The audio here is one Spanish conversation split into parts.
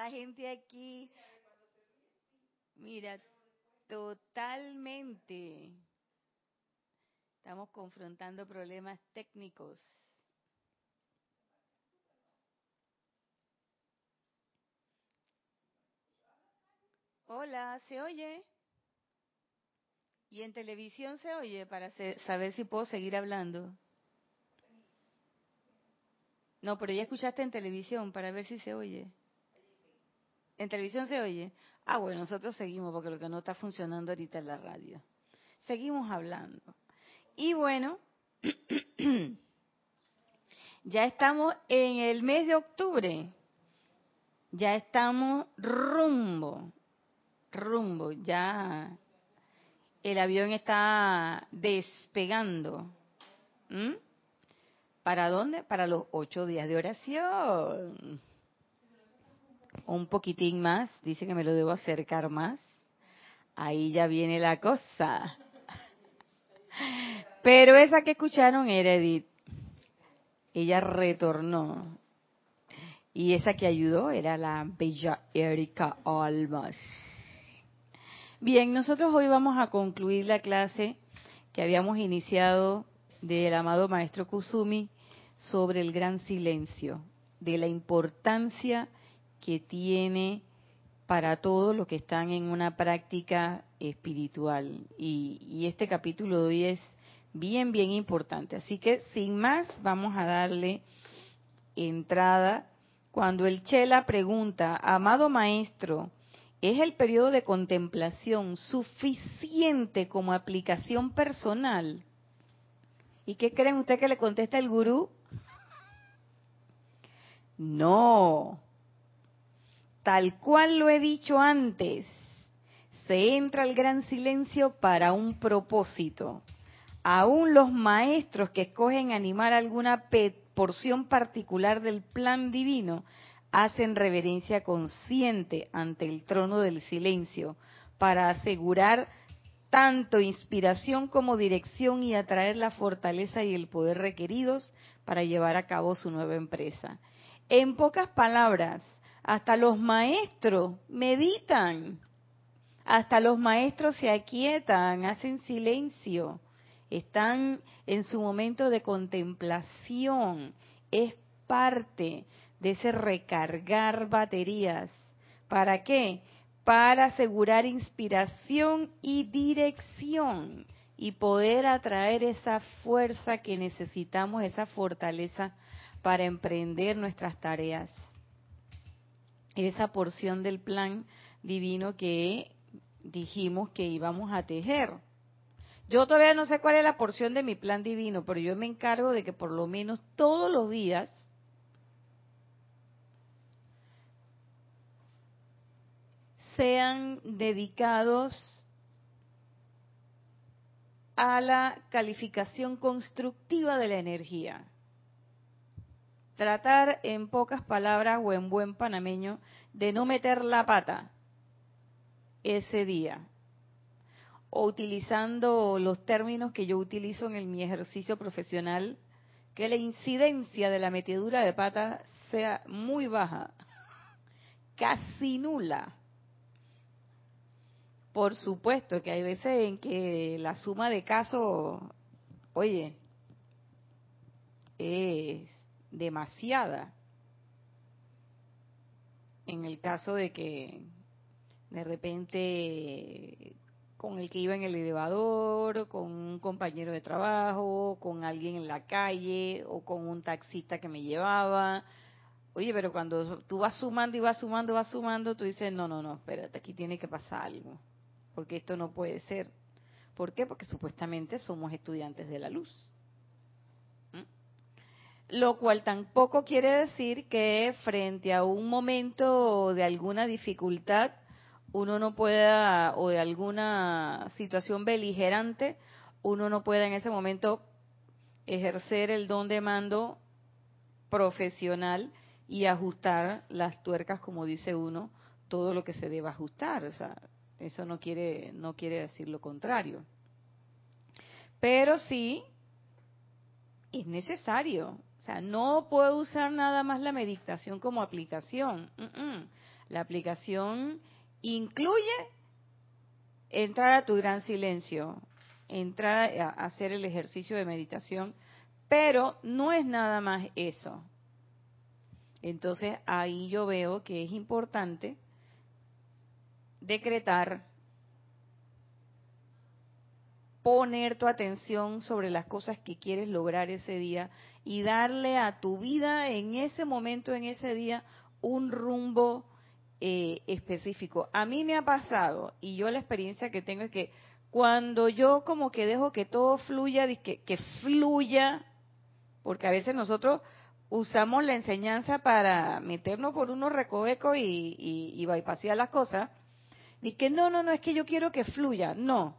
la gente aquí. Mira, totalmente. Estamos confrontando problemas técnicos. Hola, ¿se oye? Y en televisión se oye para saber si puedo seguir hablando. No, pero ya escuchaste en televisión para ver si se oye. ¿En televisión se oye? Ah, bueno, nosotros seguimos porque lo que no está funcionando ahorita es la radio. Seguimos hablando. Y bueno, ya estamos en el mes de octubre. Ya estamos rumbo, rumbo, ya el avión está despegando. ¿Para dónde? Para los ocho días de oración. Un poquitín más, dice que me lo debo acercar más. Ahí ya viene la cosa. Pero esa que escucharon era Edith. Ella retornó. Y esa que ayudó era la bella Erika Almas. Bien, nosotros hoy vamos a concluir la clase que habíamos iniciado del amado maestro Kusumi sobre el gran silencio, de la importancia que tiene para todos los que están en una práctica espiritual. Y, este capítulo de hoy es bien, bien importante. Así que sin más, vamos a darle entrada. Cuando el Chela pregunta, amado maestro, ¿es el periodo de contemplación suficiente como aplicación personal? ¿Y qué creen usted que le contesta el gurú? No. Tal cual lo he dicho antes, se entra al gran silencio para un propósito. Aún los maestros que escogen animar alguna porción particular del plan divino hacen reverencia consciente ante el trono del silencio para asegurar tanto inspiración como dirección y atraer la fortaleza y el poder requeridos para llevar a cabo su nueva empresa. En pocas palabras, hasta los maestros meditan, hasta los maestros se aquietan, hacen silencio, están en su momento de contemplación, es parte de ese recargar baterías. ¿Para qué? Para asegurar inspiración y dirección y poder atraer esa fuerza que necesitamos, esa fortaleza para emprender nuestras tareas. Esa porción del plan divino que dijimos que íbamos a tejer. Yo todavía no sé cuál es la porción de mi plan divino, pero yo me encargo de que por lo menos todos los días sean dedicados a la calificación constructiva de la energía. Tratar en pocas palabras o en buen panameño de no meter la pata ese día. O utilizando los términos que yo utilizo en mi ejercicio profesional, que la incidencia de la metedura de pata sea muy baja, casi nula. Por supuesto que hay veces en que la suma de casos, oye, es demasiada. En el caso de que de repente con el que iba en el elevador, con un compañero de trabajo, con alguien en la calle o con un taxista que me llevaba. Oye, pero cuando tú vas sumando y vas sumando, vas sumando, tú dices, no, no, no, espérate, aquí tiene que pasar algo, porque esto no puede ser. ¿Por qué? Porque supuestamente somos estudiantes de la luz lo cual tampoco quiere decir que frente a un momento de alguna dificultad uno no pueda, o de alguna situación beligerante, uno no pueda en ese momento ejercer el don de mando profesional y ajustar las tuercas, como dice uno, todo lo que se deba ajustar. O sea, eso no quiere, no quiere decir lo contrario. Pero sí es necesario o sea, no puedo usar nada más la meditación como aplicación. La aplicación incluye entrar a tu gran silencio, entrar a hacer el ejercicio de meditación, pero no es nada más eso. Entonces ahí yo veo que es importante decretar, poner tu atención sobre las cosas que quieres lograr ese día y darle a tu vida en ese momento, en ese día, un rumbo eh, específico. A mí me ha pasado, y yo la experiencia que tengo es que cuando yo como que dejo que todo fluya, que, que fluya, porque a veces nosotros usamos la enseñanza para meternos por unos recovecos y, y, las cosas, y que no, no, no, es que yo quiero que fluya, no.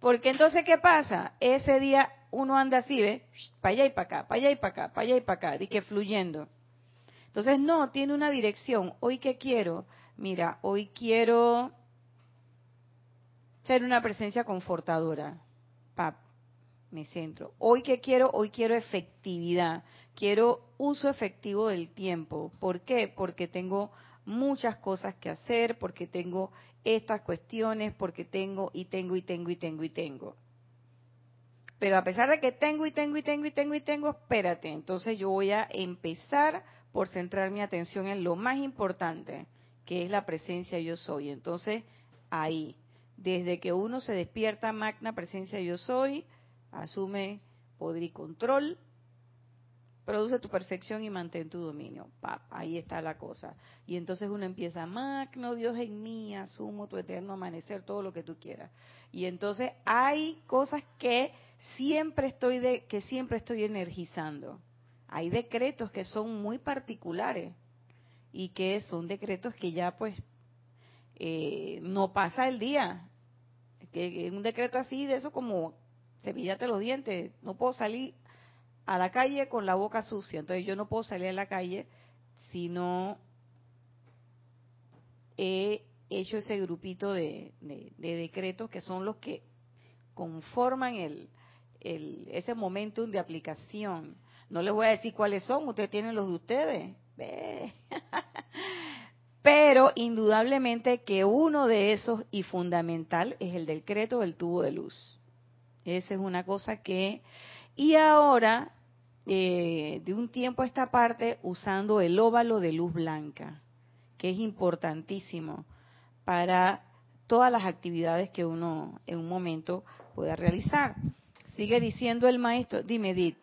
Porque entonces, ¿qué pasa? Ese día uno anda así, ¿ves? Para allá y para acá, para allá y para acá, para allá y para acá, y que fluyendo. Entonces, no, tiene una dirección. Hoy qué quiero? Mira, hoy quiero ser una presencia confortadora. Pap, me centro. Hoy qué quiero? Hoy quiero efectividad. Quiero uso efectivo del tiempo. ¿Por qué? Porque tengo muchas cosas que hacer, porque tengo estas cuestiones, porque tengo y tengo y tengo y tengo y tengo. Pero a pesar de que tengo y tengo y tengo y tengo y tengo, espérate, entonces yo voy a empezar por centrar mi atención en lo más importante, que es la presencia yo soy. Entonces, ahí, desde que uno se despierta, magna presencia yo soy, asume poder y control, produce tu perfección y mantén tu dominio. ahí está la cosa. Y entonces uno empieza, magno Dios en mí, asumo tu eterno amanecer, todo lo que tú quieras. Y entonces hay cosas que siempre estoy de, que siempre estoy energizando hay decretos que son muy particulares y que son decretos que ya pues eh, no pasa el día. Que un decreto así de eso como cepillate los dientes, no puedo salir a la calle con la boca sucia, entonces yo no puedo salir a la calle si no he hecho ese grupito de, decretos que son los que conforman el, el, ese momentum de aplicación no les voy a decir cuáles son, ustedes tienen los de ustedes. Pero indudablemente que uno de esos y fundamental es el decreto del tubo de luz. Esa es una cosa que... Y ahora, eh, de un tiempo a esta parte, usando el óvalo de luz blanca, que es importantísimo para todas las actividades que uno en un momento pueda realizar. Sigue diciendo el maestro, dime, Edith.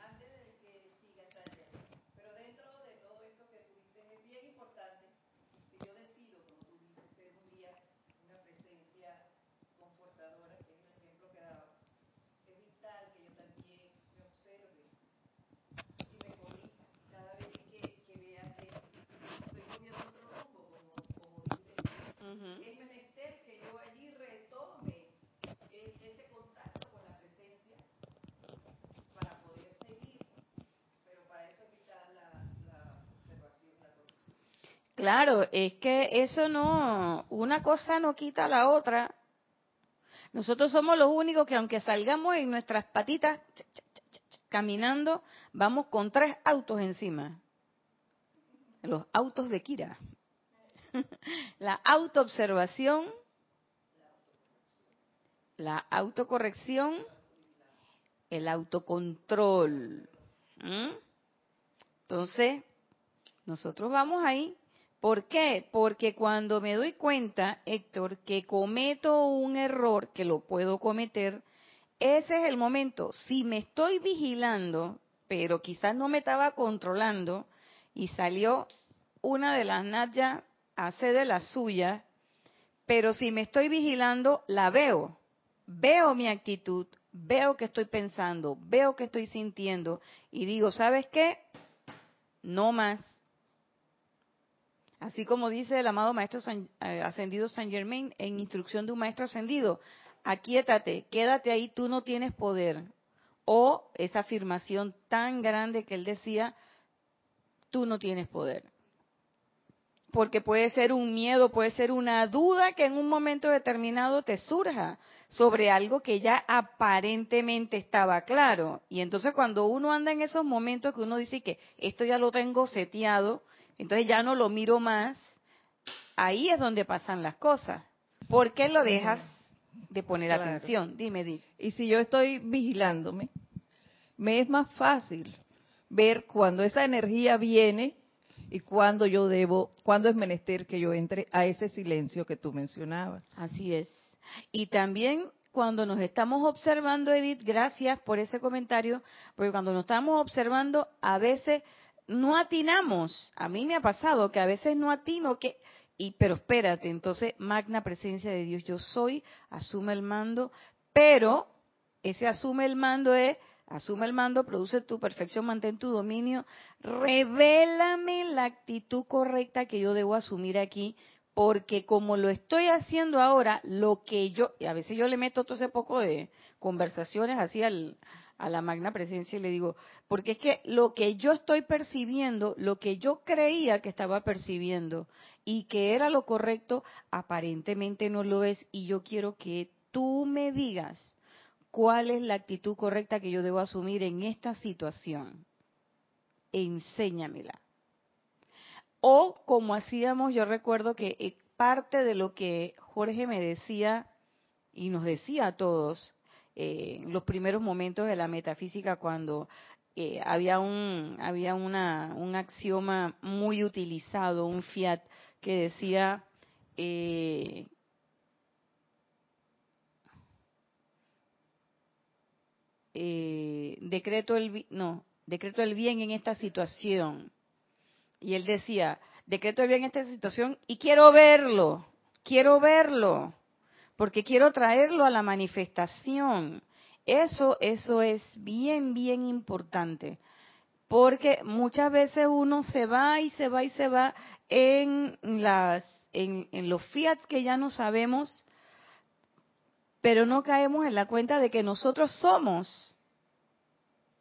Es menester que yo allí retome ese contacto con la presencia para poder seguir, pero para eso evitar la, la observación, la corrupción. Claro, es que eso no, una cosa no quita la otra. Nosotros somos los únicos que aunque salgamos en nuestras patitas caminando, vamos con tres autos encima. Los autos de Kira. la autoobservación, la autocorrección, el autocontrol. Entonces, nosotros vamos ahí. ¿Por qué? Porque cuando me doy cuenta, Héctor, que cometo un error, que lo puedo cometer, ese es el momento. Si me estoy vigilando, pero quizás no me estaba controlando y salió una de las Natya hace de la suya, pero si me estoy vigilando, la veo. Veo mi actitud, veo que estoy pensando, veo que estoy sintiendo y digo, ¿sabes qué? No más. Así como dice el amado Maestro eh, Ascendido San Germain en instrucción de un Maestro Ascendido, aquíétate, quédate ahí, tú no tienes poder. O esa afirmación tan grande que él decía, tú no tienes poder porque puede ser un miedo, puede ser una duda que en un momento determinado te surja sobre algo que ya aparentemente estaba claro. Y entonces cuando uno anda en esos momentos que uno dice que esto ya lo tengo seteado, entonces ya no lo miro más, ahí es donde pasan las cosas. ¿Por qué lo dejas de poner Claro. atención? Dime, Di. Y si yo estoy vigilándome, me es más fácil ver cuando esa energía viene y cuando yo debo, cuando es menester que yo entre a ese silencio que tú mencionabas. Así es. Y también cuando nos estamos observando, Edith, gracias por ese comentario, porque cuando nos estamos observando, a veces no atinamos. A mí me ha pasado que a veces no atino, que y pero espérate, entonces magna presencia de Dios, yo soy, asume el mando, pero ese asume el mando es asume el mando, produce tu perfección, mantén tu dominio, revélame la actitud correcta que yo debo asumir aquí, porque como lo estoy haciendo ahora, lo que yo, y a veces yo le meto todo ese poco de conversaciones así al, a la magna presencia y le digo, porque es que lo que yo estoy percibiendo, lo que yo creía que estaba percibiendo y que era lo correcto, aparentemente no lo es y yo quiero que tú me digas cuál es la actitud correcta que yo debo asumir en esta situación. Enséñamela. O como hacíamos, yo recuerdo que eh, parte de lo que Jorge me decía y nos decía a todos eh, los primeros momentos de la metafísica cuando eh, había un había una, un axioma muy utilizado, un fiat que decía eh, eh, decreto el no decreto el bien en esta situación. Y él decía decreto el bien en esta situación y quiero verlo quiero verlo porque quiero traerlo a la manifestación. Eso eso es bien bien importante porque muchas veces uno se va y se va y se va en las en, en los fiats que ya no sabemos pero no caemos en la cuenta de que nosotros somos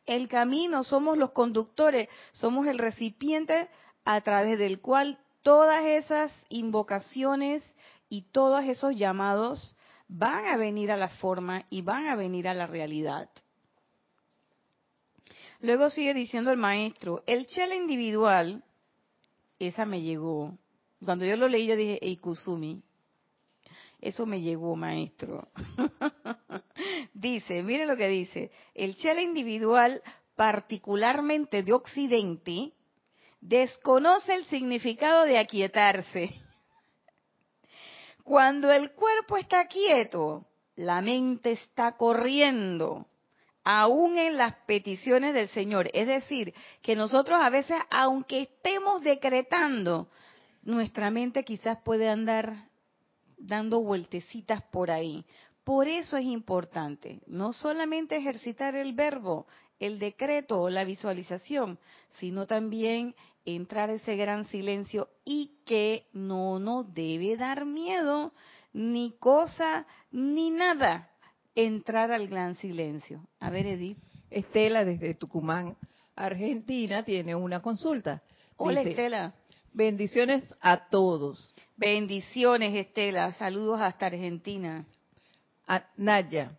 el camino, somos los conductores, somos el recipiente a través del cual todas esas invocaciones y todos esos llamados van a venir a la forma y van a venir a la realidad. Luego sigue diciendo el maestro, el chela individual, esa me llegó. Cuando yo lo leí yo dije, Eikusumi, eso me llegó, maestro. dice, mire lo que dice, el chela individual, particularmente de Occidente, desconoce el significado de aquietarse. Cuando el cuerpo está quieto, la mente está corriendo, aún en las peticiones del Señor. Es decir, que nosotros a veces, aunque estemos decretando, nuestra mente quizás puede andar dando vueltecitas por ahí. Por eso es importante no solamente ejercitar el verbo, el decreto o la visualización, sino también entrar ese gran silencio y que no nos debe dar miedo, ni cosa, ni nada, entrar al gran silencio. A ver, Edith. Estela desde Tucumán, Argentina, tiene una consulta. Hola, Dice, Estela. Bendiciones a todos. Bendiciones, Estela. Saludos hasta Argentina. A Naya,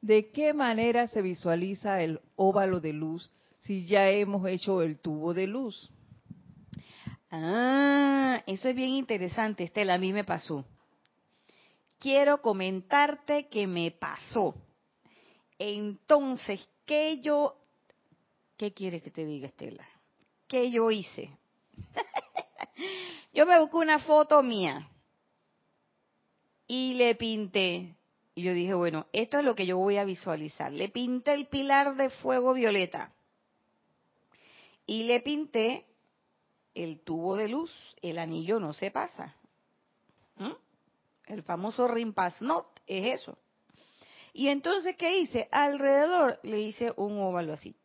¿de qué manera se visualiza el óvalo de luz si ya hemos hecho el tubo de luz? Ah, eso es bien interesante, Estela. A mí me pasó. Quiero comentarte que me pasó. Entonces, ¿qué yo... ¿Qué quieres que te diga, Estela? ¿Qué yo hice? yo me busqué una foto mía y le pinté. Y yo dije, bueno, esto es lo que yo voy a visualizar. Le pinté el pilar de fuego violeta. Y le pinté el tubo de luz, el anillo no se pasa. ¿Mm? El famoso Rimpasnot es eso. Y entonces, ¿qué hice? Alrededor le hice un óvalo así,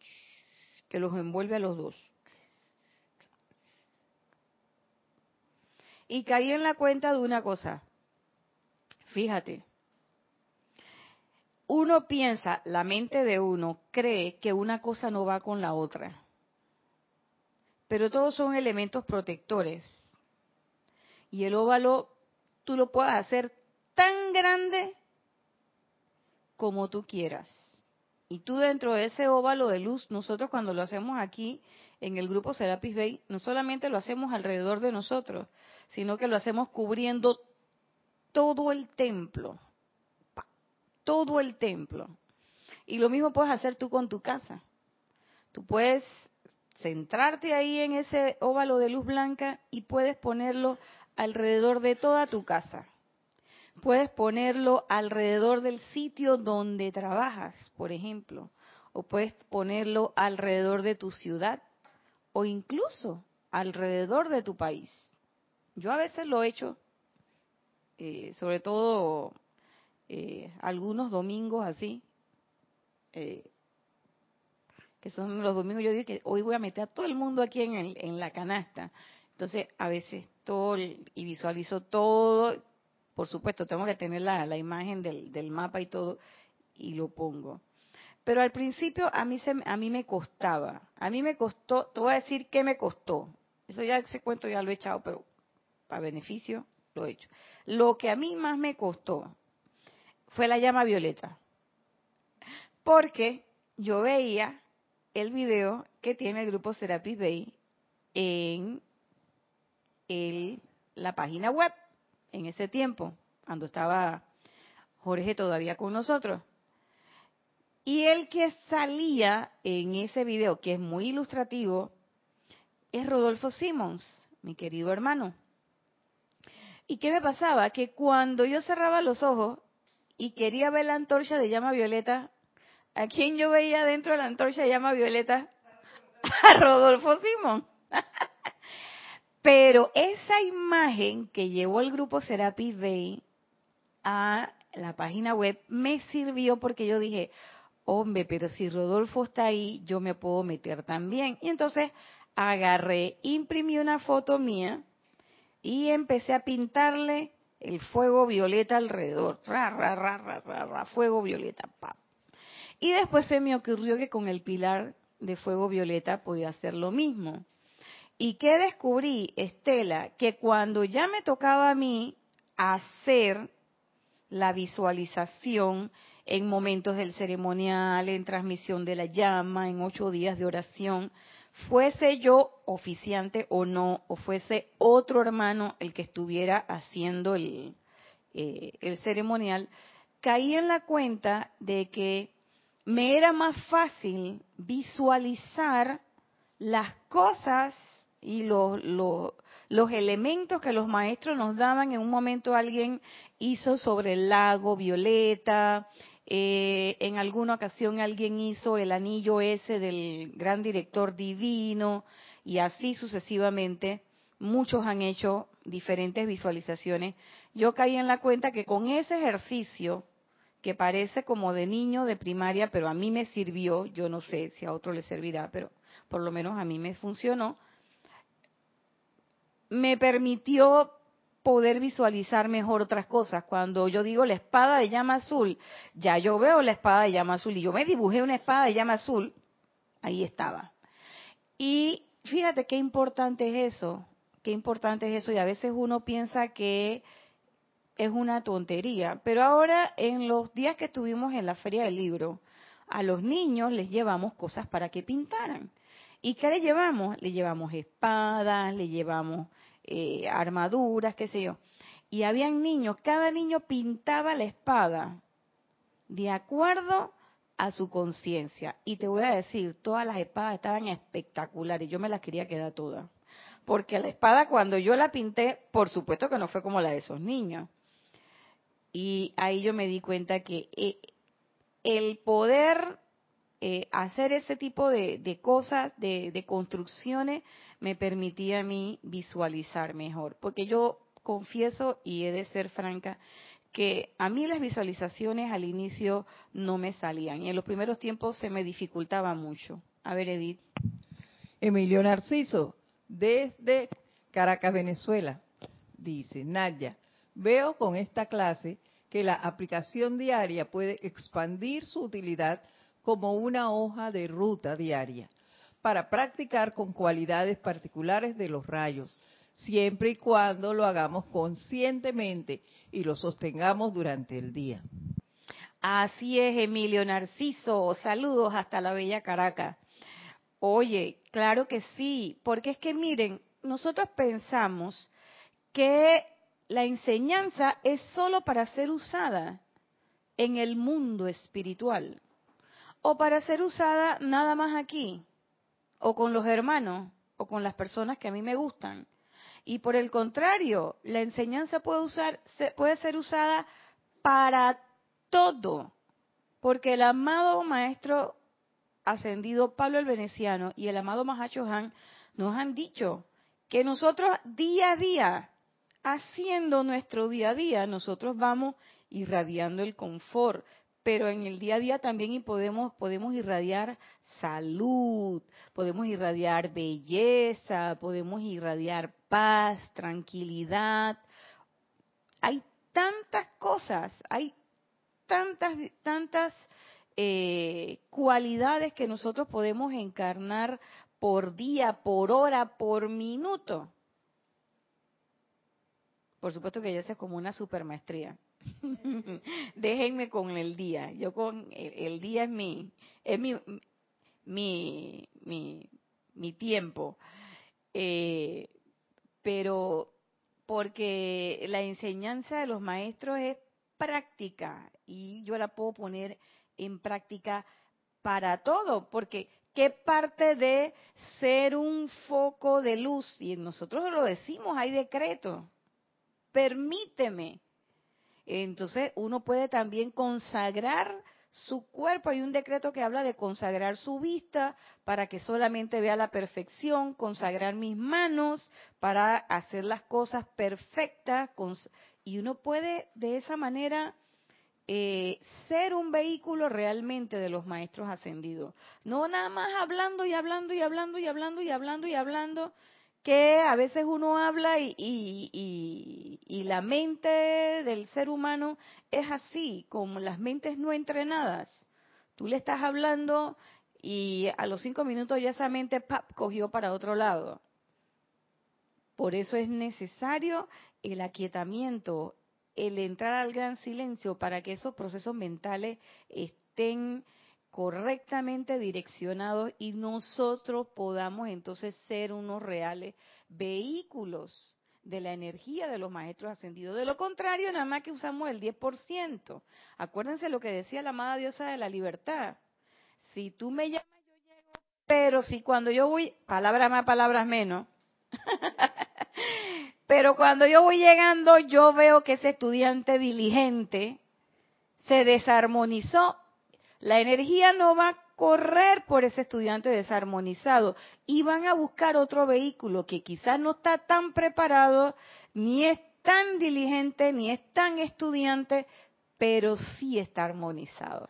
que los envuelve a los dos. Y caí en la cuenta de una cosa. Fíjate, uno piensa, la mente de uno cree que una cosa no va con la otra pero todos son elementos protectores. Y el óvalo tú lo puedes hacer tan grande como tú quieras. Y tú dentro de ese óvalo de luz, nosotros cuando lo hacemos aquí en el grupo Serapis Bay, no solamente lo hacemos alrededor de nosotros, sino que lo hacemos cubriendo todo el templo. Todo el templo. Y lo mismo puedes hacer tú con tu casa. Tú puedes centrarte ahí en ese óvalo de luz blanca y puedes ponerlo alrededor de toda tu casa. Puedes ponerlo alrededor del sitio donde trabajas, por ejemplo, o puedes ponerlo alrededor de tu ciudad o incluso alrededor de tu país. Yo a veces lo he hecho, eh, sobre todo eh, algunos domingos así, eh, que son los domingos, yo digo que hoy voy a meter a todo el mundo aquí en, en la canasta. Entonces, a veces todo y visualizo todo, por supuesto, tengo que tener la, imagen del, del, mapa y todo, y lo pongo. Pero al principio a mí, se, a mí me costaba, a mí me costó, te voy a decir qué me costó. Eso ya ese cuento ya lo he echado, pero para beneficio lo he hecho. Lo que a mí más me costó fue la llama violeta. Porque yo veía el video que tiene el grupo Serapis Bay en el, la página web en ese tiempo, cuando estaba Jorge todavía con nosotros. Y el que salía en ese video, que es muy ilustrativo, es Rodolfo Simmons, mi querido hermano. ¿Y qué me pasaba? Que cuando yo cerraba los ojos y quería ver la antorcha de llama violeta, ¿a quién yo veía dentro de la antorcha de llama violeta? A Rodolfo Simón. Pero esa imagen que llevó el grupo Serapis Bay a la página web me sirvió porque yo dije, hombre, pero si Rodolfo está ahí, yo me puedo meter también. Y entonces agarré, imprimí una foto mía y empecé a pintarle el fuego violeta alrededor. Ra, ra, ra, ra, ra, ra fuego violeta. Pa. Y después se me ocurrió que con el pilar de fuego violeta podía hacer lo mismo. ¿Y qué descubrí, Estela? Que cuando ya me tocaba a mí hacer la visualización en momentos del ceremonial, en transmisión de la llama, en ocho días de oración, fuese yo oficiante o no, o fuese otro hermano el que estuviera haciendo el, eh, el ceremonial, caí en la cuenta de que me era más fácil visualizar las cosas y los, los, los, elementos que los maestros nos daban. En un momento alguien hizo sobre el lago violeta, eh, en alguna ocasión alguien hizo el anillo ese del gran director divino y así sucesivamente. Muchos han hecho diferentes visualizaciones. Yo caí en la cuenta que con ese ejercicio, que parece como de niño de primaria, pero a mí me sirvió, yo no sé si a otro le servirá, pero por lo menos a mí me funcionó, me permitió poder visualizar mejor otras cosas. Cuando yo digo la espada de llama azul, ya yo veo la espada de llama azul y yo me dibujé una espada de llama azul, ahí estaba. Y fíjate qué importante es eso, qué importante es eso y a veces uno piensa que es una tontería, pero ahora en los días que estuvimos en la feria del libro, a los niños les llevamos cosas para que pintaran. ¿Y qué le llevamos? Le llevamos espadas, le llevamos eh, armaduras, qué sé yo. Y habían niños, cada niño pintaba la espada de acuerdo a su conciencia. Y te voy a decir, todas las espadas estaban espectaculares, yo me las quería quedar todas. Porque la espada cuando yo la pinté, por supuesto que no fue como la de esos niños. Y ahí yo me di cuenta que eh, el poder eh, hacer ese tipo de, de cosas, de, de, construcciones, me permitía a mí visualizar mejor. Porque yo confieso, y he de ser franca, que a mí las visualizaciones al inicio no me salían. Y en los primeros tiempos se me dificultaba mucho. A ver, Edith. Emilio Narciso, desde Caracas, Venezuela, dice, Nadia, veo con esta clase que la aplicación diaria puede expandir su utilidad como una hoja de ruta diaria para practicar con cualidades particulares de los rayos, siempre y cuando lo hagamos conscientemente y lo sostengamos durante el día. Así es, Emilio Narciso. Saludos hasta la bella Caracas. Oye, claro que sí, porque es que miren, nosotros pensamos que la enseñanza es solo para ser usada en el mundo espiritual o para ser usada nada más aquí o con los hermanos o con las personas que a mí me gustan. Y por el contrario, la enseñanza puede, usar, puede ser usada para todo, porque el amado maestro ascendido Pablo el Veneciano y el amado Mahacho Han nos han dicho que nosotros día a día, haciendo nuestro día a día, nosotros vamos irradiando el confort, pero en el día a día también podemos, podemos irradiar salud, podemos irradiar belleza, podemos irradiar paz, tranquilidad. Hay tantas cosas, hay tantas, tantas eh, cualidades que nosotros podemos encarnar por día, por hora, por minuto. Por supuesto que ya es como una supermaestría. Déjenme con el día. Yo con el, día es mi es mi mi mi, tiempo. Eh, pero porque la enseñanza de los maestros es práctica y yo la puedo poner en práctica para todo, porque qué parte de ser un foco de luz, y nosotros lo decimos, hay decreto, permíteme entonces uno puede también consagrar su cuerpo. Hay un decreto que habla de consagrar su vista para que solamente vea la perfección, consagrar mis manos para hacer las cosas perfectas. Y uno puede de esa manera eh, ser un vehículo realmente de los maestros ascendidos. No nada más hablando y hablando y hablando y hablando y hablando y hablando que a veces uno habla y, y, la mente del ser humano es así, como las mentes no entrenadas. Tú le estás hablando y a los cinco minutos ya esa mente cogió para otro lado. Por eso es necesario el aquietamiento, el entrar al gran silencio para que esos procesos mentales estén correctamente direccionados y nosotros podamos entonces ser unos reales vehículos de la energía de los maestros ascendidos. De lo contrario, nada más que usamos el 10%. Acuérdense lo que decía la amada diosa de la libertad. Si tú me llamas, yo llego, pero si cuando yo voy, palabras más, palabras menos, pero cuando yo voy llegando, yo veo que ese estudiante diligente se desarmonizó la energía no va a correr por ese estudiante desarmonizado y van a buscar otro vehículo que quizás no está tan preparado, ni es tan diligente, ni es tan estudiante, pero sí está armonizado.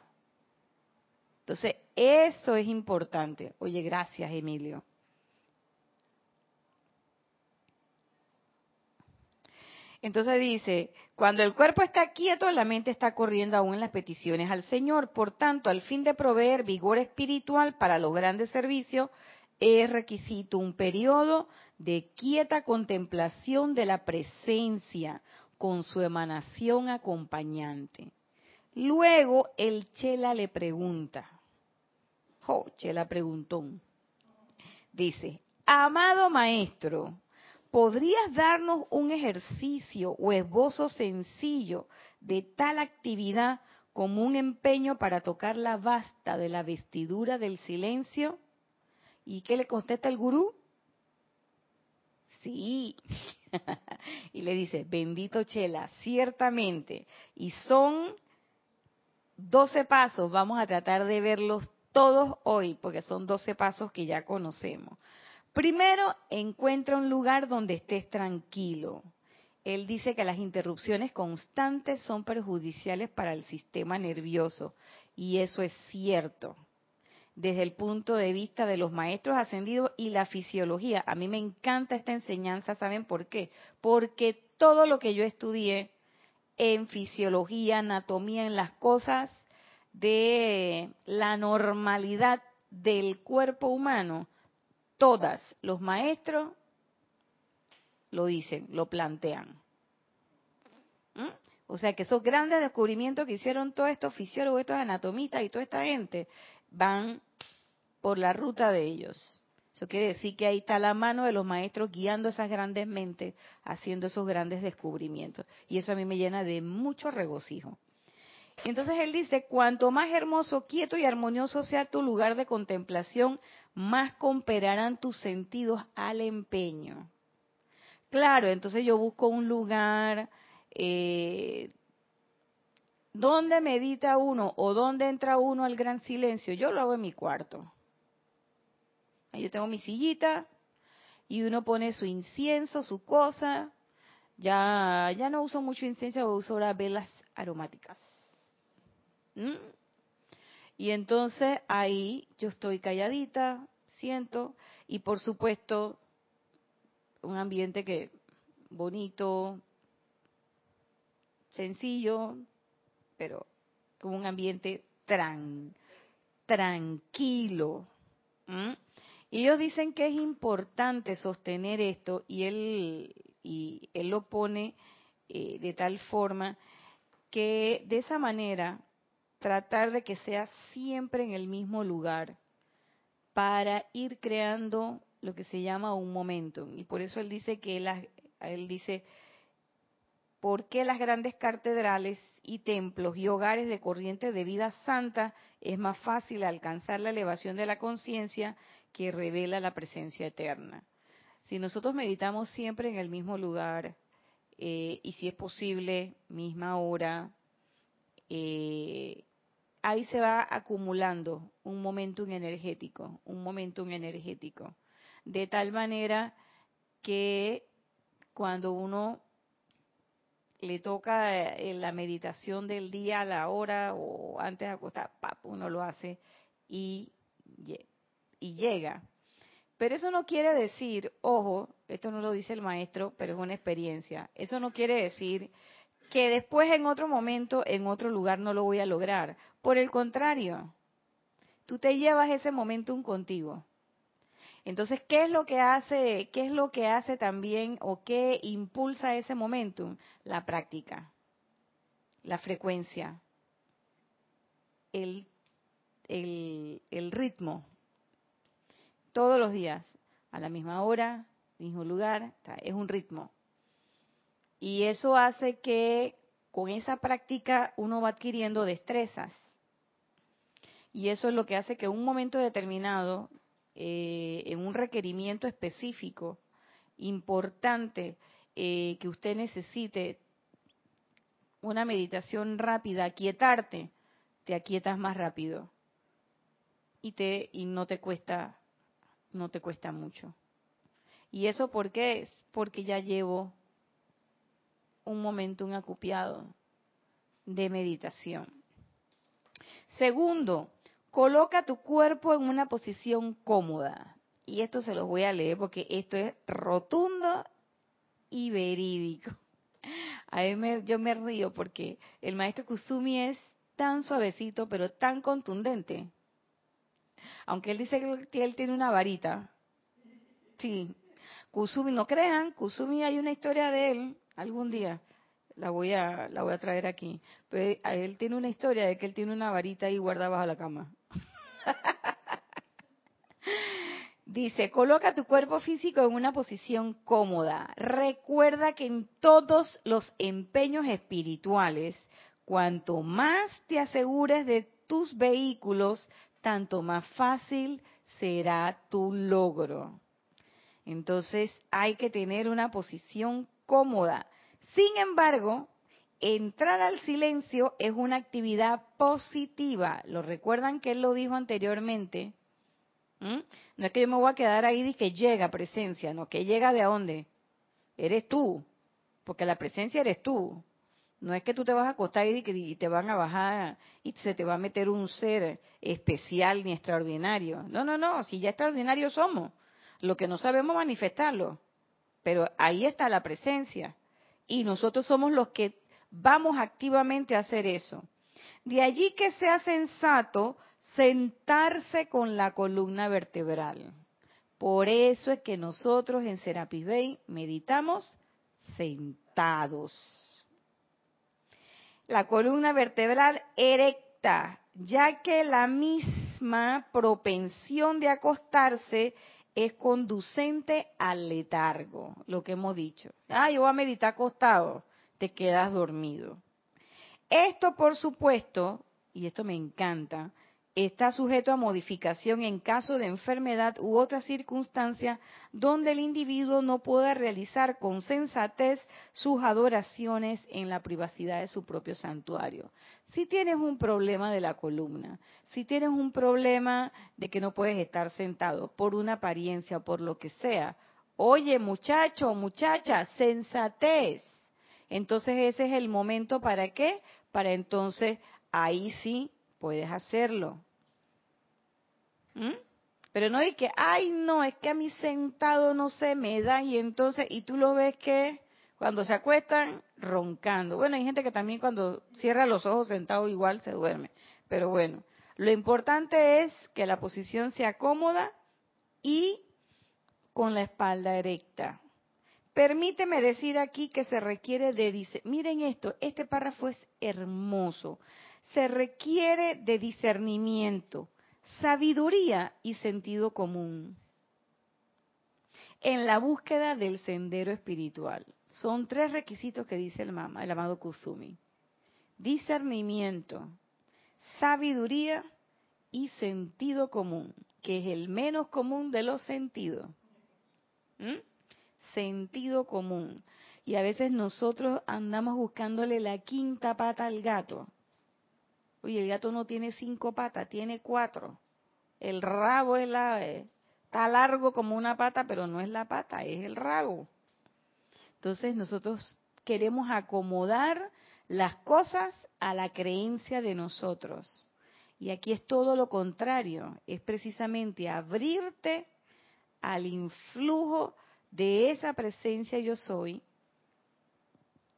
Entonces, eso es importante. Oye, gracias, Emilio. Entonces dice, cuando el cuerpo está quieto, la mente está corriendo aún en las peticiones al Señor. Por tanto, al fin de proveer vigor espiritual para los grandes servicios, es requisito un periodo de quieta contemplación de la presencia con su emanación acompañante. Luego el Chela le pregunta, oh, Chela preguntó, dice, amado maestro, ¿podrías darnos un ejercicio o esbozo sencillo de tal actividad como un empeño para tocar la basta de la vestidura del silencio? ¿Y qué le contesta el gurú? Sí. y le dice, bendito Chela, ciertamente. Y son 12 pasos, vamos a tratar de verlos todos hoy, porque son 12 pasos que ya conocemos. Primero, encuentra un lugar donde estés tranquilo. Él dice que las interrupciones constantes son perjudiciales para el sistema nervioso y eso es cierto. Desde el punto de vista de los maestros ascendidos y la fisiología, a mí me encanta esta enseñanza, ¿saben por qué? Porque todo lo que yo estudié en fisiología, anatomía, en las cosas de la normalidad del cuerpo humano, todas, los maestros lo dicen, lo plantean. ¿Mm? O sea que esos grandes descubrimientos que hicieron todos estos fisiólogos, estos anatomistas y toda esta gente van por la ruta de ellos. Eso quiere decir que ahí está la mano de los maestros guiando esas grandes mentes, haciendo esos grandes descubrimientos. Y eso a mí me llena de mucho regocijo. Entonces él dice, cuanto más hermoso, quieto y armonioso sea tu lugar de contemplación, más cooperarán tus sentidos al empeño. Claro, entonces yo busco un lugar eh, donde medita uno o donde entra uno al gran silencio. Yo lo hago en mi cuarto. Yo tengo mi sillita y uno pone su incienso, su cosa. Ya, ya no uso mucho incienso, uso ahora velas aromáticas. ¿Mm? Y entonces ahí yo estoy calladita, siento, y por supuesto un ambiente que bonito, sencillo, pero un ambiente tran, tranquilo. Y ellos dicen que es importante sostener esto y él, y él lo pone eh, de tal forma que de esa manera tratar de que sea siempre en el mismo lugar para ir creando lo que se llama un momento. Y por eso él dice que él, él dice, ¿por qué las grandes catedrales y templos y hogares de corriente de vida santa es más fácil alcanzar la elevación de la conciencia que revela la presencia eterna. Si nosotros meditamos siempre en el mismo lugar eh, y si es posible, misma hora, eh, ahí se va acumulando un momentum energético, un momentum energético, de tal manera que cuando uno le toca eh, la meditación del día a la hora o antes de acostar, uno lo hace y y llega. Pero eso no quiere decir, ojo, esto no lo dice el maestro, pero es una experiencia. Eso no quiere decir que después en otro momento, en otro lugar no lo voy a lograr. Por el contrario, tú te llevas ese momentum contigo. Entonces, ¿qué es lo que hace, qué es lo que hace también o qué impulsa ese momentum? La práctica, la frecuencia, el, el, el ritmo, todos los días, a la misma hora, mismo lugar, es un ritmo. Y eso hace que con esa práctica uno va adquiriendo destrezas. Y eso es lo que hace que un momento determinado, eh, en un requerimiento específico, importante, eh, que usted necesite una meditación rápida, aquietarte, te aquietas más rápido y te y no te cuesta no te cuesta mucho. ¿Y eso por qué es? Porque ya llevo un momento, un acupiado de meditación. Segundo, coloca tu cuerpo en una posición cómoda. Y esto se los voy a leer porque esto es rotundo y verídico. A mí yo me río porque el maestro Kusumi es tan suavecito pero tan contundente aunque él dice que él tiene una varita. Sí. Kusumi, no crean, Kusumi hay una historia de él algún día. La voy a la voy a traer aquí. Pero él tiene una historia de que él tiene una varita ahí guardada bajo la cama. Dice, coloca tu cuerpo físico en una posición cómoda. Recuerda que en todos los empeños espirituales, cuanto más te asegures de tus vehículos, tanto más fácil será tu logro. Entonces hay que tener una posición cómoda. Sin embargo, entrar al silencio es una actividad positiva. ¿Lo recuerdan que él lo dijo anteriormente? ¿Mm? No es que yo me voy a quedar ahí y que llega presencia, no, que llega de dónde? Eres tú, porque la presencia eres tú. No es que tú te vas a acostar y te van a bajar y se te va a meter un ser especial ni extraordinario. No, no, no, si ya extraordinario somos. Lo que no sabemos manifestarlo. Pero ahí está la presencia. Y nosotros somos los que vamos activamente a hacer eso. De allí que sea sensato sentarse con la columna vertebral. Por eso es que nosotros en Serapis Bay meditamos sentados la columna vertebral erecta, ya que la misma propensión de acostarse es conducente al letargo, lo que hemos dicho. Ah, yo voy a meditar acostado, te quedas dormido. Esto, por supuesto, y esto me encanta, está sujeto a modificación en caso de enfermedad u otra circunstancia donde el individuo no pueda realizar con sensatez sus adoraciones en la privacidad de su propio santuario. Si tienes un problema de la columna, si tienes un problema de que no puedes estar sentado por una apariencia o por lo que sea, oye muchacho muchacha, sensatez. Entonces ese es el momento para qué? Para entonces ahí sí puedes hacerlo. ¿Mm? Pero no hay que, ay no, es que a mí sentado no se me da y entonces, y tú lo ves que cuando se acuestan roncando. Bueno, hay gente que también cuando cierra los ojos sentado igual se duerme. Pero bueno, lo importante es que la posición sea cómoda y con la espalda erecta. Permíteme decir aquí que se requiere de... Miren esto, este párrafo es hermoso se requiere de discernimiento, sabiduría y sentido común en la búsqueda del sendero espiritual. Son tres requisitos que dice el, mama, el amado Kusumi. Discernimiento, sabiduría y sentido común, que es el menos común de los sentidos. ¿Mm? Sentido común. Y a veces nosotros andamos buscándole la quinta pata al gato. Oye, el gato no tiene cinco patas, tiene cuatro. El rabo es la, eh, está largo como una pata, pero no es la pata, es el rabo. Entonces nosotros queremos acomodar las cosas a la creencia de nosotros. Y aquí es todo lo contrario, es precisamente abrirte al influjo de esa presencia yo soy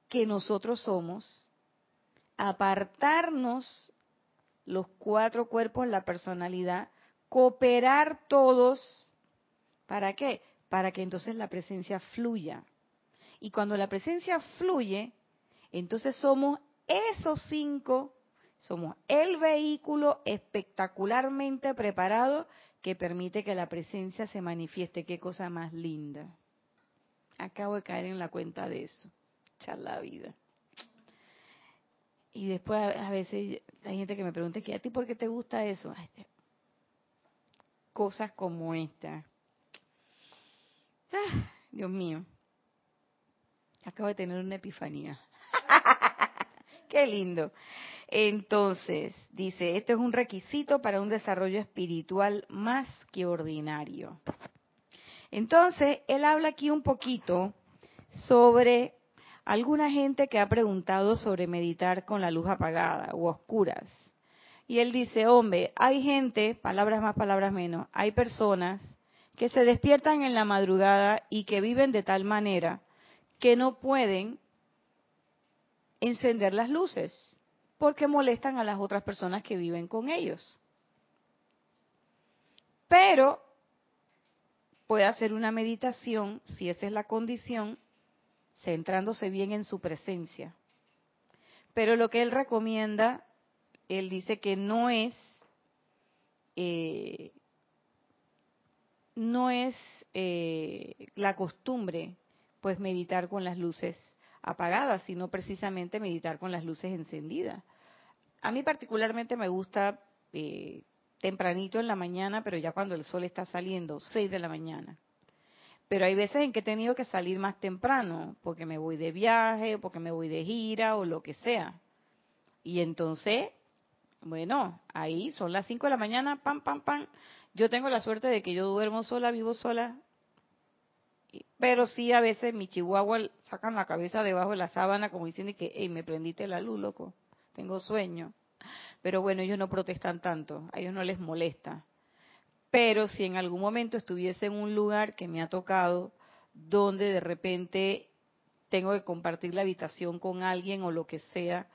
que nosotros somos, apartarnos los cuatro cuerpos, la personalidad, cooperar todos, ¿para qué? Para que entonces la presencia fluya. Y cuando la presencia fluye, entonces somos esos cinco, somos el vehículo espectacularmente preparado que permite que la presencia se manifieste. Qué cosa más linda. Acabo de caer en la cuenta de eso. Echar la vida. Y después a, veces hay gente que me pregunta, ¿a ti por qué te gusta eso? cosas como esta. Ah, Dios mío. Acabo de tener una epifanía. qué lindo. Entonces, dice, esto es un requisito para un desarrollo espiritual más que ordinario. Entonces, él habla aquí un poquito sobre alguna gente que ha preguntado sobre meditar con la luz apagada o oscuras. Y él dice, hombre, hay gente, palabras más, palabras menos, hay personas que se despiertan en la madrugada y que viven de tal manera que no pueden encender las luces porque molestan a las otras personas que viven con ellos. Pero puede hacer una meditación, si esa es la condición, centrándose bien en su presencia. Pero lo que él recomienda, él dice que no es, eh, no es eh, la costumbre, pues meditar con las luces apagadas, sino precisamente meditar con las luces encendidas. A mí particularmente me gusta eh, tempranito en la mañana, pero ya cuando el sol está saliendo, 6 de la mañana. Pero hay veces en que he tenido que salir más temprano, porque me voy de viaje, porque me voy de gira o lo que sea. Y entonces, bueno, ahí son las 5 de la mañana, pam, pam, pam. Yo tengo la suerte de que yo duermo sola, vivo sola. Pero sí, a veces mi chihuahua sacan la cabeza debajo de la sábana como diciendo que, hey, me prendiste la luz, loco, tengo sueño. Pero bueno, ellos no protestan tanto, a ellos no les molesta. Pero si en algún momento estuviese en un lugar que me ha tocado, donde de repente tengo que compartir la habitación con alguien o lo que sea,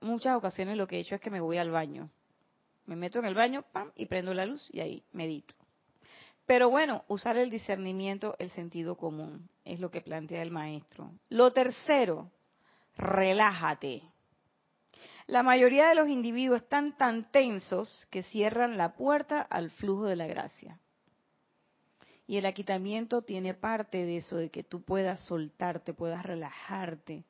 muchas ocasiones lo que he hecho es que me voy al baño. Me meto en el baño, pam, y prendo la luz y ahí medito. Pero bueno, usar el discernimiento, el sentido común, es lo que plantea el maestro. Lo tercero, relájate. La mayoría de los individuos están tan tensos que cierran la puerta al flujo de la gracia. Y el aquitamiento tiene parte de eso, de que tú puedas soltarte, puedas relajarte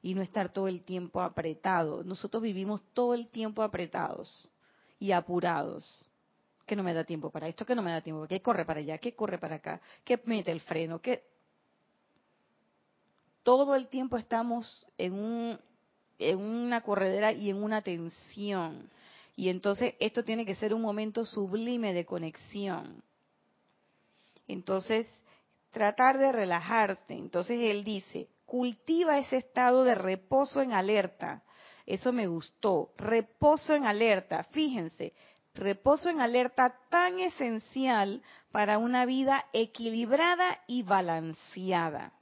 y no estar todo el tiempo apretado. Nosotros vivimos todo el tiempo apretados y apurados. Que no me da tiempo para esto, que no me da tiempo, que corre para allá, que corre para acá, que mete el freno, que todo el tiempo estamos en un en una corredera y en una tensión. Y entonces esto tiene que ser un momento sublime de conexión. Entonces, tratar de relajarte. Entonces él dice, cultiva ese estado de reposo en alerta. Eso me gustó. Reposo en alerta. Fíjense, reposo en alerta tan esencial para una vida equilibrada y balanceada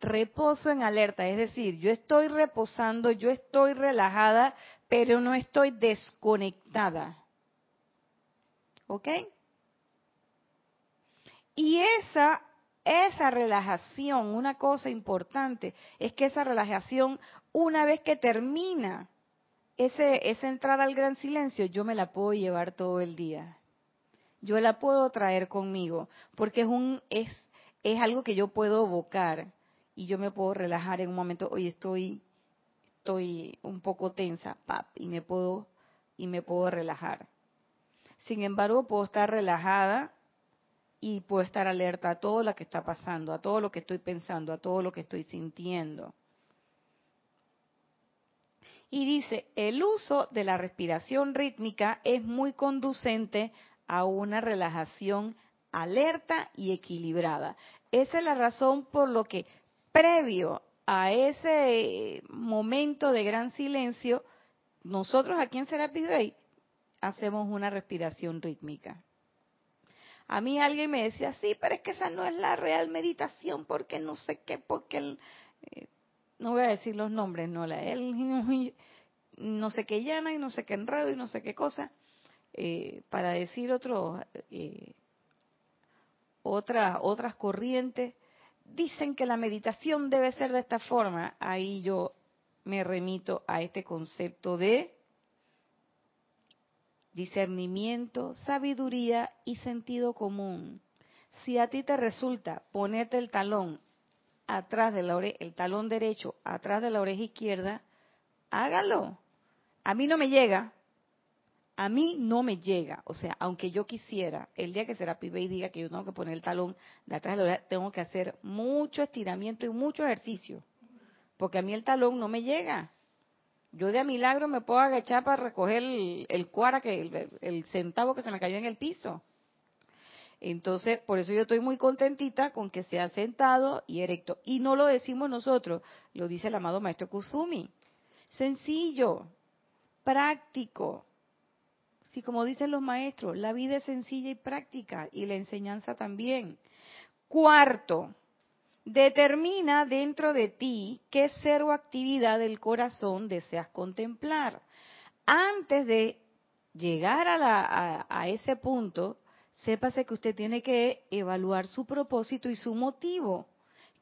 reposo en alerta, es decir, yo estoy reposando, yo estoy relajada, pero no estoy desconectada. ¿Ok? Y esa, esa relajación, una cosa importante, es que esa relajación, una vez que termina ese, esa entrada al gran silencio, yo me la puedo llevar todo el día. Yo la puedo traer conmigo, porque es un, es, es algo que yo puedo evocar y yo me puedo relajar en un momento, hoy estoy, estoy un poco tensa, y me puedo, y me puedo relajar. Sin embargo, puedo estar relajada y puedo estar alerta a todo lo que está pasando, a todo lo que estoy pensando, a todo lo que estoy sintiendo. Y dice, el uso de la respiración rítmica es muy conducente a una relajación alerta y equilibrada. Esa es la razón por lo que previo a ese momento de gran silencio, nosotros aquí en Serapis hacemos una respiración rítmica. A mí alguien me decía, sí, pero es que esa no es la real meditación, porque no sé qué, porque el, eh, no voy a decir los nombres, no la él, no sé qué llana y no sé qué enredo y no sé qué cosa, eh, para decir otro, eh, otras corrientes dicen que la meditación debe ser de esta forma, ahí yo me remito a este concepto de discernimiento, sabiduría y sentido común. Si a ti te resulta ponerte el talón atrás de la oreja, el talón derecho atrás de la oreja izquierda, hágalo. A mí no me llega, a mí no me llega. O sea, aunque yo quisiera, el día que será pibe y diga que yo tengo que poner el talón de atrás de la tengo que hacer mucho estiramiento y mucho ejercicio. Porque a mí el talón no me llega. Yo de a milagro me puedo agachar para recoger el, cuara, que el, centavo que se me cayó en el piso. Entonces, por eso yo estoy muy contentita con que sea sentado y erecto. Y no lo decimos nosotros, lo dice el amado maestro Kusumi. Sencillo, práctico, si como dicen los maestros, la vida es sencilla y práctica y la enseñanza también. Cuarto, determina dentro de ti qué ser o actividad del corazón deseas contemplar. Antes de llegar a, a ese punto, sépase que usted tiene que evaluar su propósito y su motivo.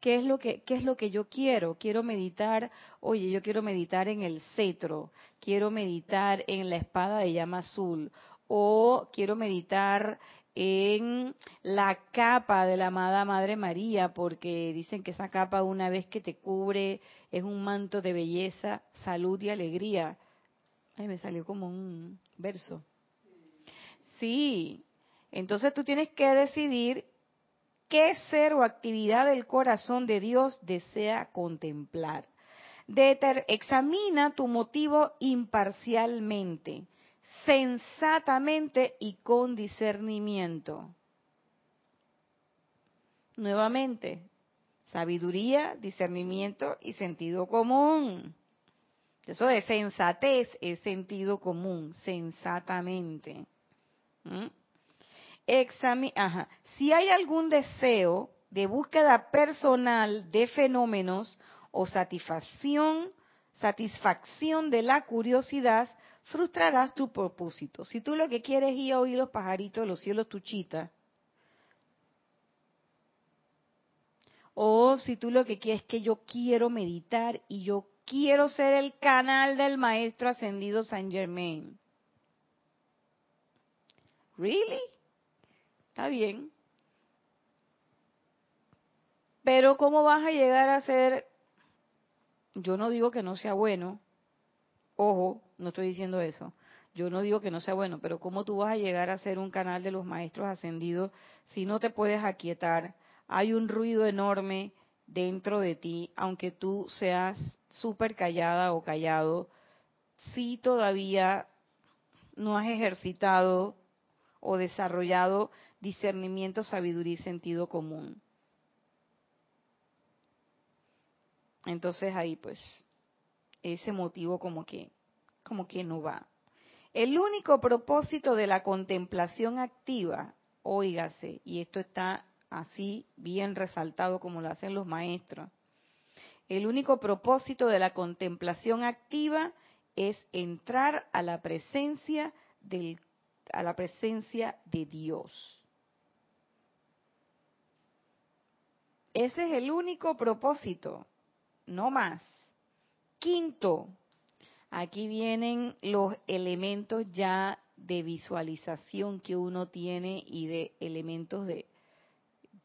¿Qué es lo que qué es lo que yo quiero? Quiero meditar, oye, yo quiero meditar en el cetro, quiero meditar en la espada de llama azul o quiero meditar en la capa de la amada Madre María, porque dicen que esa capa una vez que te cubre es un manto de belleza, salud y alegría. Ay, me salió como un verso. Sí, entonces tú tienes que decidir qué ser o actividad del corazón de Dios desea contemplar. examina tu motivo imparcialmente, sensatamente y con discernimiento. Nuevamente, sabiduría, discernimiento y sentido común. Eso de sensatez es sentido común, sensatamente. ¿Mm? Si hay algún deseo de búsqueda personal de fenómenos o satisfacción, satisfacción de la curiosidad, frustrarás tu propósito. Si tú lo que quieres es ir a oír los pajaritos los cielos tuchita, o si tú lo que quieres es que yo quiero meditar y yo quiero ser el canal del maestro ascendido Saint Germain. ¿Really? Está bien. Pero ¿cómo vas a llegar a ser? Yo no digo que no sea bueno. Ojo, no estoy diciendo eso. Yo no digo que no sea bueno, pero ¿cómo tú vas a llegar a ser un canal de los maestros ascendidos si no te puedes aquietar? Hay un ruido enorme dentro de ti, aunque tú seas súper callada o callado, si todavía no has ejercitado o desarrollado discernimiento, sabiduría y sentido común. Entonces ahí pues ese motivo como que como que no va. El único propósito de la contemplación activa, óigase, y esto está así bien resaltado como lo hacen los maestros. El único propósito de la contemplación activa es entrar a la presencia del a la presencia de Dios. Ese es el único propósito, no más. Quinto, aquí vienen los elementos ya de visualización que uno tiene y de elementos de,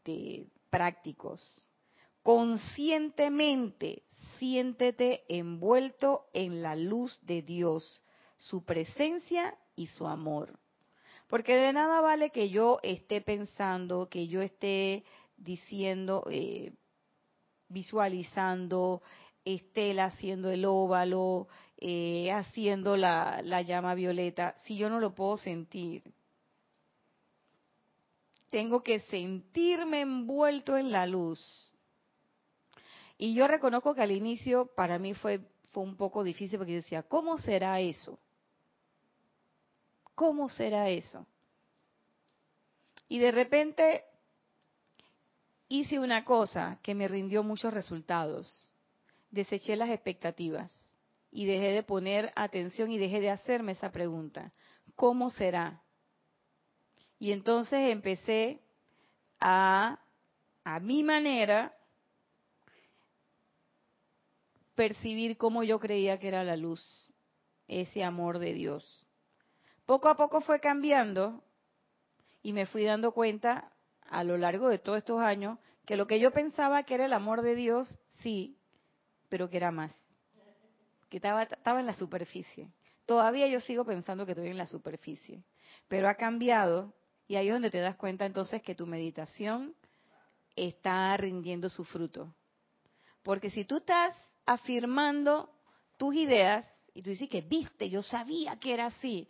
de prácticos. Conscientemente siéntete envuelto en la luz de Dios, su presencia y su amor. Porque de nada vale que yo esté pensando, que yo esté diciendo, eh, visualizando, esté haciendo el óvalo, eh, haciendo la, la llama violeta, si yo no lo puedo sentir. Tengo que sentirme envuelto en la luz. Y yo reconozco que al inicio para mí fue, fue un poco difícil porque yo decía, ¿cómo será eso? ¿Cómo será eso? Y de repente hice una cosa que me rindió muchos resultados. Deseché las expectativas y dejé de poner atención y dejé de hacerme esa pregunta. ¿Cómo será? Y entonces empecé a, a mi manera, percibir cómo yo creía que era la luz, ese amor de Dios. Poco a poco fue cambiando y me fui dando cuenta a lo largo de todos estos años que lo que yo pensaba que era el amor de Dios, sí, pero que era más, que estaba, en la superficie. Todavía yo sigo pensando que estoy en la superficie, pero ha cambiado y ahí es donde te das cuenta entonces que tu meditación está rindiendo su fruto. Porque si tú estás afirmando tus ideas y tú dices que viste, yo sabía que era así,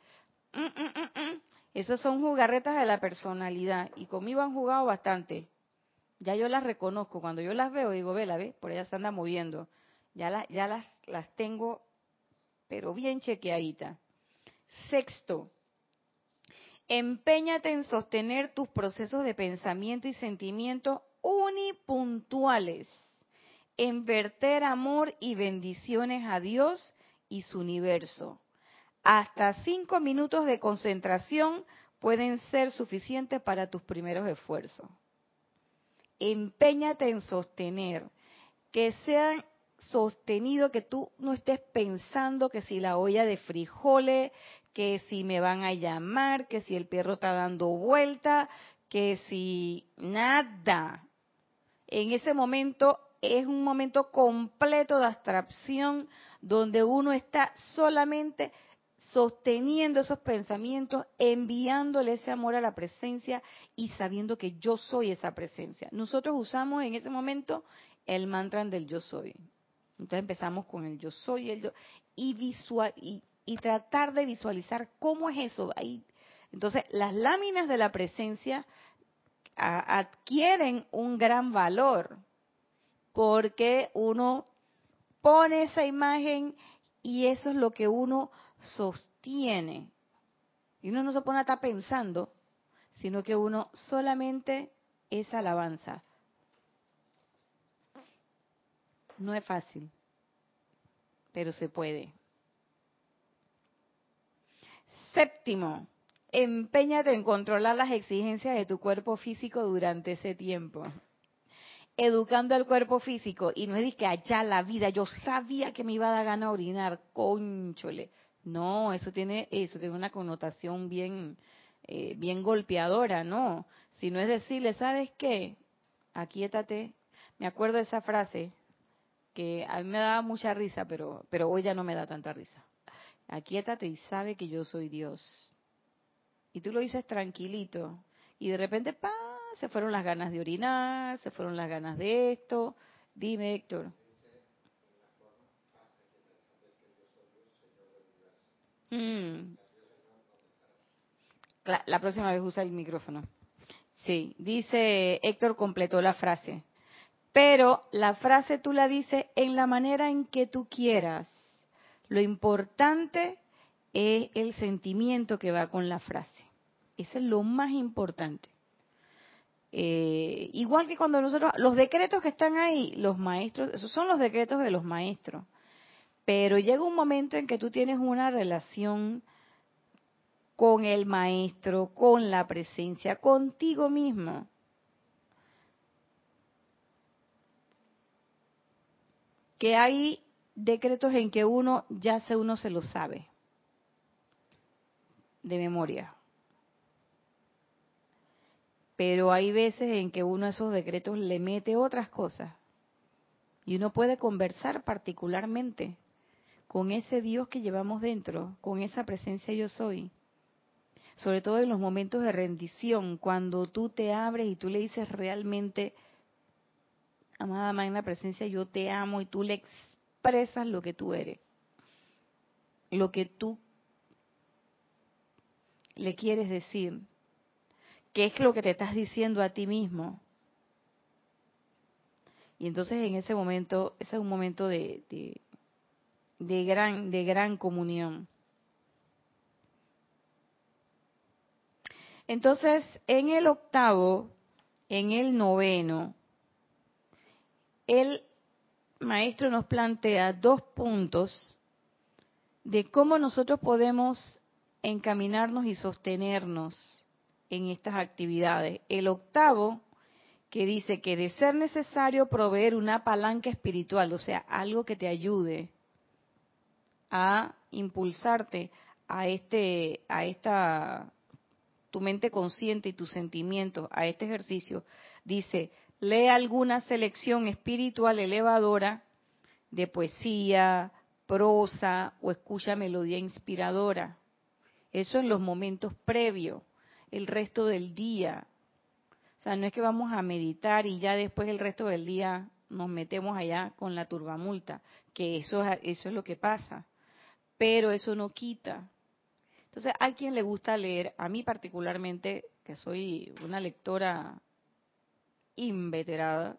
Mm, mm, mm, Esas son jugarretas de la personalidad y conmigo han jugado bastante. Ya yo las reconozco. Cuando yo las veo, digo, vela, ve, por ella se anda moviendo. Ya, ya las, las tengo, pero bien chequeaditas. Sexto, empeñate en sostener tus procesos de pensamiento y sentimiento unipuntuales, en verter amor y bendiciones a Dios y su universo hasta cinco minutos de concentración pueden ser suficientes para tus primeros esfuerzos. Empeñate en sostener, que sean sostenidos, que tú no estés pensando que si la olla de frijoles, que si me van a llamar, que si el perro está dando vuelta, que si nada. En ese momento es un momento completo de abstracción donde uno está solamente sosteniendo esos pensamientos, enviándole ese amor a la presencia y sabiendo que yo soy esa presencia. Nosotros usamos en ese momento el mantra del yo soy. Entonces empezamos con el yo soy el yo, y, visual, y, tratar de visualizar cómo es eso. Entonces las láminas de la presencia adquieren un gran valor porque uno pone esa imagen y eso es lo que uno sostiene. Y uno no se pone a estar pensando, sino que uno solamente es alabanza. No es fácil, pero se puede. Séptimo, empeñate en controlar las exigencias de tu cuerpo físico durante ese tiempo. educando al cuerpo físico y no es de que allá la vida, yo sabía que me iba a dar gana orinar, conchole. No, eso tiene, eso tiene una connotación bien, eh, bien golpeadora, ¿no? Si no es decirle, ¿sabes qué? Aquíétate. Me acuerdo de esa frase que a mí me daba mucha risa, pero, pero hoy ya no me da tanta risa. Aquíétate y sabe que yo soy Dios. Y tú lo dices tranquilito. Y de repente, pa, se fueron las ganas de orinar, se fueron las ganas de esto. Dime, Héctor. Mm. La, la, próxima vez usa el micrófono. Sí, dice Héctor completó la frase. Pero la frase tú la dices en la manera en que tú quieras. Lo importante es el sentimiento que va con la frase. Eso es lo más importante. Eh, igual que cuando nosotros, los decretos que están ahí, los maestros, esos son los decretos de los maestros. Pero llega un momento en que tú tienes una relación con el maestro, con la presencia, contigo mismo. Que hay decretos en que uno ya se uno se lo sabe de memoria. Pero hay veces en que uno de esos decretos le mete otras cosas. Y uno puede conversar particularmente con ese Dios que llevamos dentro, con esa presencia yo soy. Sobre todo en los momentos de rendición, cuando tú te abres y tú le dices realmente, amada magna presencia, yo te amo y tú le expresas lo que tú eres, lo que tú le quieres decir, qué es lo que te estás diciendo a ti mismo. Y entonces en ese momento, ese es un momento de, de gran, de gran comunión. Entonces, en el octavo, en el noveno, el maestro nos plantea dos puntos de cómo nosotros podemos encaminarnos y sostenernos en estas actividades. El octavo, que dice que de ser necesario proveer una palanca espiritual, o sea, algo que te ayude a impulsarte a este, a esta, tu mente consciente y tus sentimientos a este ejercicio, dice, lee alguna selección espiritual elevadora de poesía, prosa o escucha melodía inspiradora. Eso en los momentos previos, el resto del día. O sea, no es que vamos a meditar y ya después el resto del día nos metemos allá con la turbamulta, que eso, eso es lo que pasa pero eso no quita. Entonces, hay quien le gusta leer, a mí particularmente, que soy una lectora inveterada,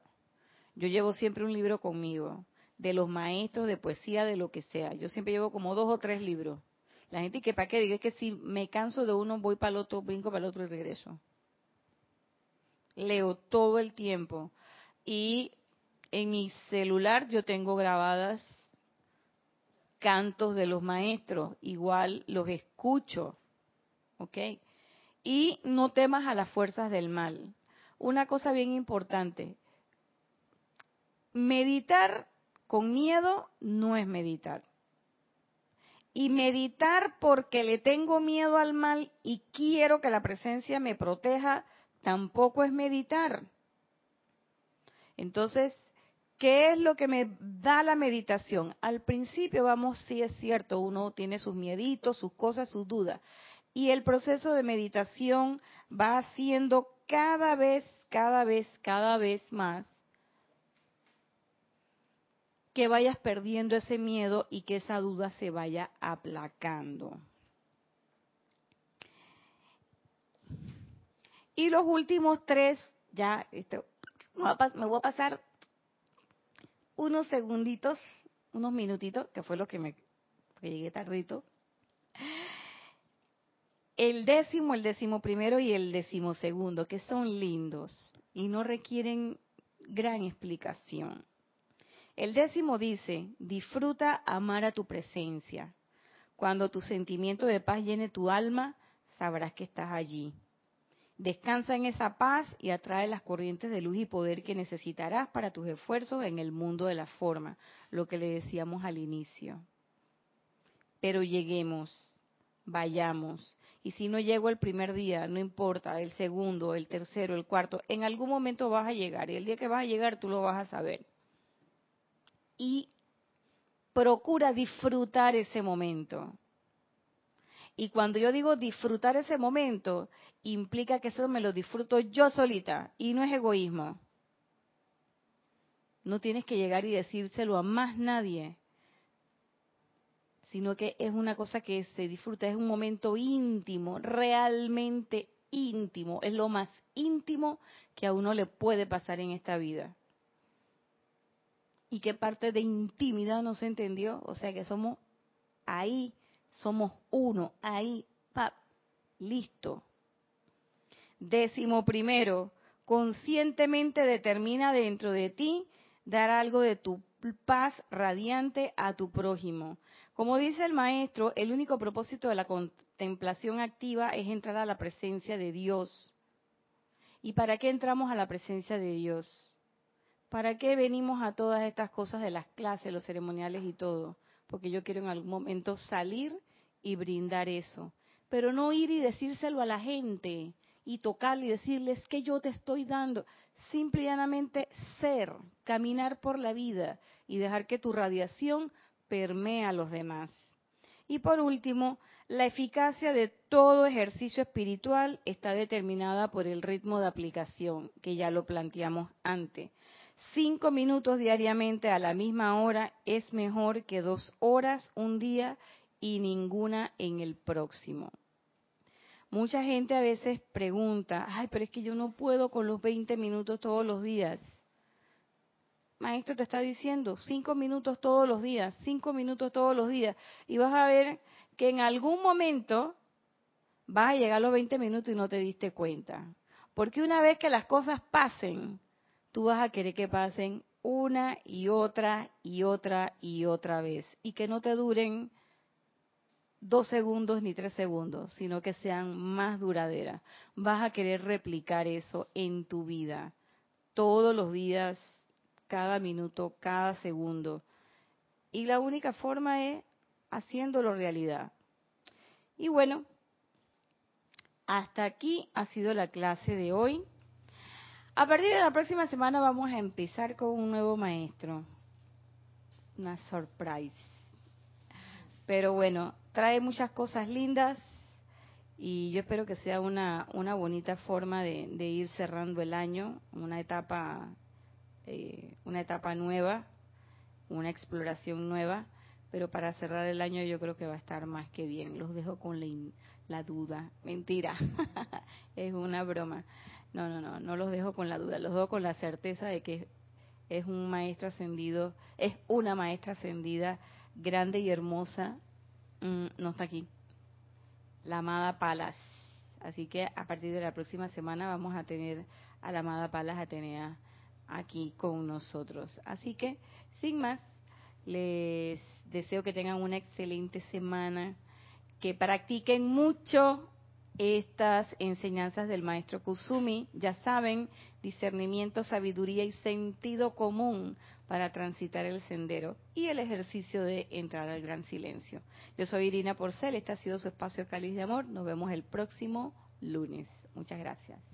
yo llevo siempre un libro conmigo, de los maestros de poesía, de lo que sea. Yo siempre llevo como dos o tres libros. La gente que para qué diga es que si me canso de uno, voy para el otro, brinco para el otro y regreso. Leo todo el tiempo. Y en mi celular yo tengo grabadas cantos de los maestros, igual los escucho, ¿ok? Y no temas a las fuerzas del mal. Una cosa bien importante, meditar con miedo no es meditar. Y meditar porque le tengo miedo al mal y quiero que la presencia me proteja, tampoco es meditar. Entonces, ¿Qué es lo que me da la meditación? Al principio, vamos, sí es cierto, uno tiene sus mieditos, sus cosas, sus dudas. Y el proceso de meditación va haciendo cada vez, cada vez, cada vez más que vayas perdiendo ese miedo y que esa duda se vaya aplacando. Y los últimos tres, ya, este, me voy a pasar unos segunditos, unos minutitos, que fue lo que me que llegué tardito. El décimo, el décimo primero y el décimo segundo, que son lindos y no requieren gran explicación. El décimo dice, disfruta amar a tu presencia. Cuando tu sentimiento de paz llene tu alma, sabrás que estás allí. Descansa en esa paz y atrae las corrientes de luz y poder que necesitarás para tus esfuerzos en el mundo de la forma, lo que le decíamos al inicio. Pero lleguemos, vayamos. Y si no llego el primer día, no importa, el segundo, el tercero, el cuarto, en algún momento vas a llegar. Y el día que vas a llegar tú lo vas a saber. Y procura disfrutar ese momento. Y cuando yo digo disfrutar ese momento, implica que eso me lo disfruto yo solita y no es egoísmo. No tienes que llegar y decírselo a más nadie, sino que es una cosa que se disfruta, es un momento íntimo, realmente íntimo, es lo más íntimo que a uno le puede pasar en esta vida. ¿Y qué parte de intimidad no se entendió? O sea que somos ahí, somos uno, ahí, listo. Décimo primero, conscientemente determina dentro de ti dar algo de tu paz radiante a tu prójimo. Como dice el maestro, el único propósito de la contemplación activa es entrar a la presencia de Dios. ¿Y para qué entramos a la presencia de Dios? ¿Para qué venimos a todas estas cosas de las clases, los ceremoniales y todo? Porque yo quiero en algún momento salir y brindar eso. Pero no ir y decírselo a la gente y tocarle y decirles que yo te estoy dando. Simplemente ser, caminar por la vida y dejar que tu radiación permee a los demás. Y por último, la eficacia de todo ejercicio espiritual está determinada por el ritmo de aplicación, que ya lo planteamos antes. Cinco minutos diariamente a la misma hora es mejor que dos horas un día y ninguna en el próximo. Mucha gente a veces pregunta, ay, pero es que yo no puedo con los 20 minutos todos los días. Maestro te está diciendo, cinco minutos todos los días, cinco minutos todos los días. Y vas a ver que en algún momento vas a llegar a los 20 minutos y no te diste cuenta. Porque una vez que las cosas pasen, tú vas a querer que pasen una y otra y otra y otra vez. Y que no te duren dos segundos ni tres segundos, sino que sean más duraderas. Vas a querer replicar eso en tu vida, todos los días, cada minuto, cada segundo. Y la única forma es haciéndolo realidad. Y bueno, hasta aquí ha sido la clase de hoy. A partir de la próxima semana vamos a empezar con un nuevo maestro. Una surprise. Pero bueno, trae muchas cosas lindas y yo espero que sea una, una bonita forma de, ir cerrando el año, una etapa, eh, una etapa nueva, una exploración nueva, pero para cerrar el año yo creo que va a estar más que bien. Los dejo con la, la duda, mentira, es una broma. No, no, no, no los dejo con la duda, los dejo con la certeza de que es un maestro ascendido, es una maestra ascendida grande y hermosa Mm, no está aquí. La amada Palas. Así que a partir de la próxima semana vamos a tener a la amada Palas Atenea aquí con nosotros. Así que, sin más, les deseo que tengan una excelente semana, que practiquen mucho estas enseñanzas del maestro Kusumi. Ya saben, discernimiento, sabiduría y sentido común para transitar el sendero y el ejercicio de entrar al gran silencio. Yo soy Irina Porcel, este ha sido su espacio Cáliz de Amor. Nos vemos el próximo lunes. Muchas gracias.